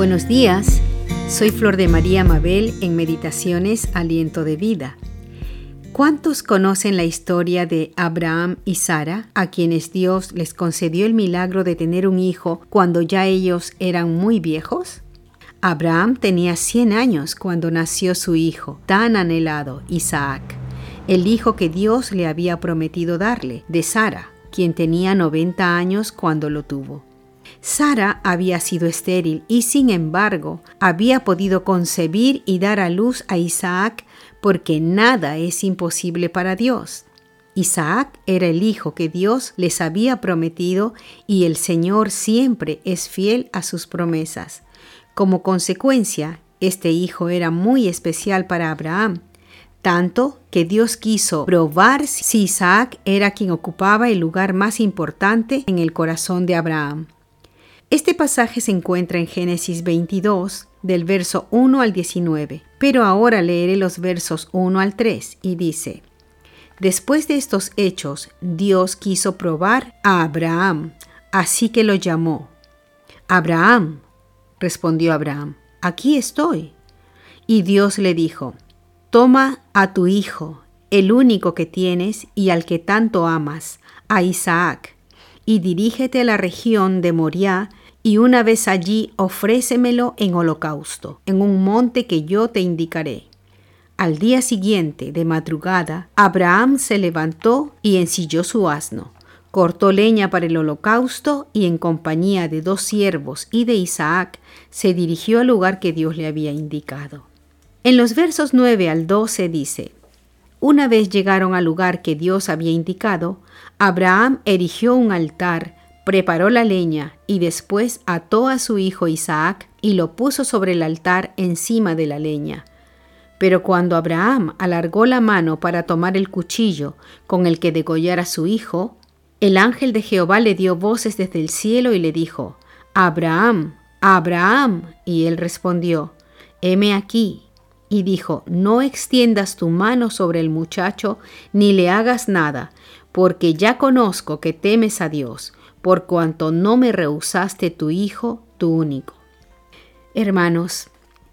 Buenos días, soy Flor de María Mabel en Meditaciones Aliento de Vida. ¿Cuántos conocen la historia de Abraham y Sara, a quienes Dios les concedió el milagro de tener un hijo cuando ya ellos eran muy viejos? Abraham tenía 100 años cuando nació su hijo, tan anhelado, Isaac, el hijo que Dios le había prometido darle, de Sara, quien tenía 90 años cuando lo tuvo. Sara había sido estéril y sin embargo había podido concebir y dar a luz a Isaac porque nada es imposible para Dios. Isaac era el hijo que Dios les había prometido y el Señor siempre es fiel a sus promesas. Como consecuencia, este hijo era muy especial para Abraham, tanto que Dios quiso probar si Isaac era quien ocupaba el lugar más importante en el corazón de Abraham. Este pasaje se encuentra en Génesis 22, del verso 1 al 19, pero ahora leeré los versos 1 al 3 y dice, Después de estos hechos, Dios quiso probar a Abraham, así que lo llamó. Abraham, respondió Abraham, aquí estoy. Y Dios le dijo, Toma a tu hijo, el único que tienes y al que tanto amas, a Isaac, y dirígete a la región de Moriah, y una vez allí ofrécemelo en holocausto, en un monte que yo te indicaré. Al día siguiente, de madrugada, Abraham se levantó y ensilló su asno, cortó leña para el holocausto y en compañía de dos siervos y de Isaac se dirigió al lugar que Dios le había indicado. En los versos 9 al 12 dice, Una vez llegaron al lugar que Dios había indicado, Abraham erigió un altar preparó la leña y después ató a su hijo Isaac y lo puso sobre el altar encima de la leña. Pero cuando Abraham alargó la mano para tomar el cuchillo con el que degollara a su hijo, el ángel de Jehová le dio voces desde el cielo y le dijo, Abraham, Abraham. Y él respondió, heme aquí. Y dijo, no extiendas tu mano sobre el muchacho, ni le hagas nada, porque ya conozco que temes a Dios por cuanto no me rehusaste tu Hijo, tu único. Hermanos,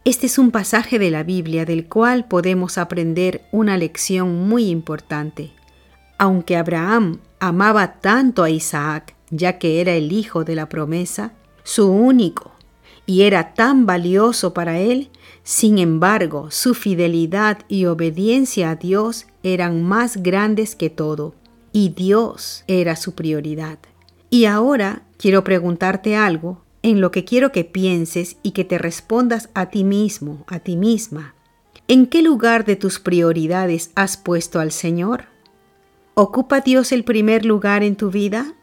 este es un pasaje de la Biblia del cual podemos aprender una lección muy importante. Aunque Abraham amaba tanto a Isaac, ya que era el hijo de la promesa, su único, y era tan valioso para él, sin embargo, su fidelidad y obediencia a Dios eran más grandes que todo, y Dios era su prioridad. Y ahora quiero preguntarte algo en lo que quiero que pienses y que te respondas a ti mismo, a ti misma. ¿En qué lugar de tus prioridades has puesto al Señor? ¿Ocupa Dios el primer lugar en tu vida?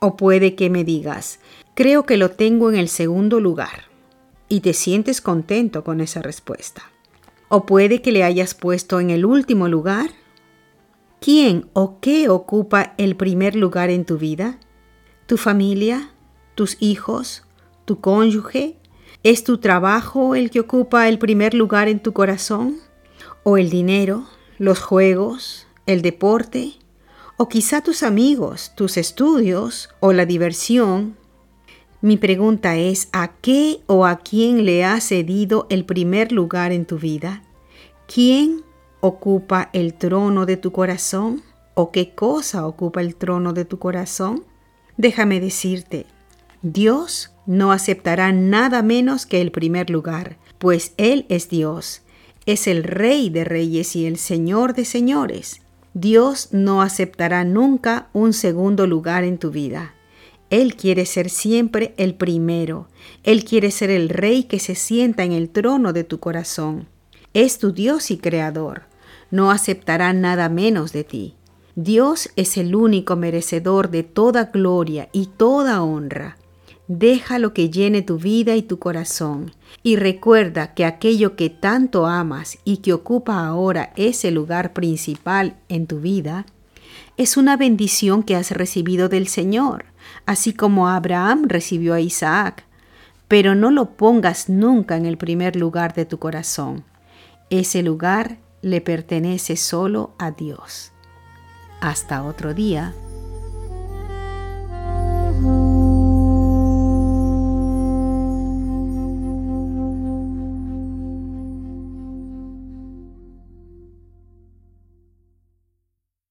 O puede que me digas, creo que lo tengo en el segundo lugar, y te sientes contento con esa respuesta. O puede que le hayas puesto en el último lugar. ¿Quién o qué ocupa el primer lugar en tu vida? Tu familia, tus hijos, tu cónyuge? ¿Es tu trabajo el que ocupa el primer lugar en tu corazón? ¿O el dinero, los juegos, el deporte? ¿O quizá tus amigos, tus estudios o la diversión? Mi pregunta es, ¿a qué o a quién le has cedido el primer lugar en tu vida? ¿Quién ocupa el trono de tu corazón? ¿O qué cosa ocupa el trono de tu corazón? Déjame decirte, Dios no aceptará nada menos que el primer lugar, pues Él es Dios, es el Rey de reyes y el Señor de señores. Dios no aceptará nunca un segundo lugar en tu vida. Él quiere ser siempre el primero. Él quiere ser el Rey que se sienta en el trono de tu corazón. Es tu Dios y Creador. No aceptará nada menos de ti. Dios es el único merecedor de toda gloria y toda honra. Deja lo que llene tu vida y tu corazón y recuerda que aquello que tanto amas y que ocupa ahora ese lugar principal en tu vida es una bendición que has recibido del Señor, así como Abraham recibió a Isaac. Pero no lo pongas nunca en el primer lugar de tu corazón. Ese lugar le pertenece solo a Dios. Hasta otro día.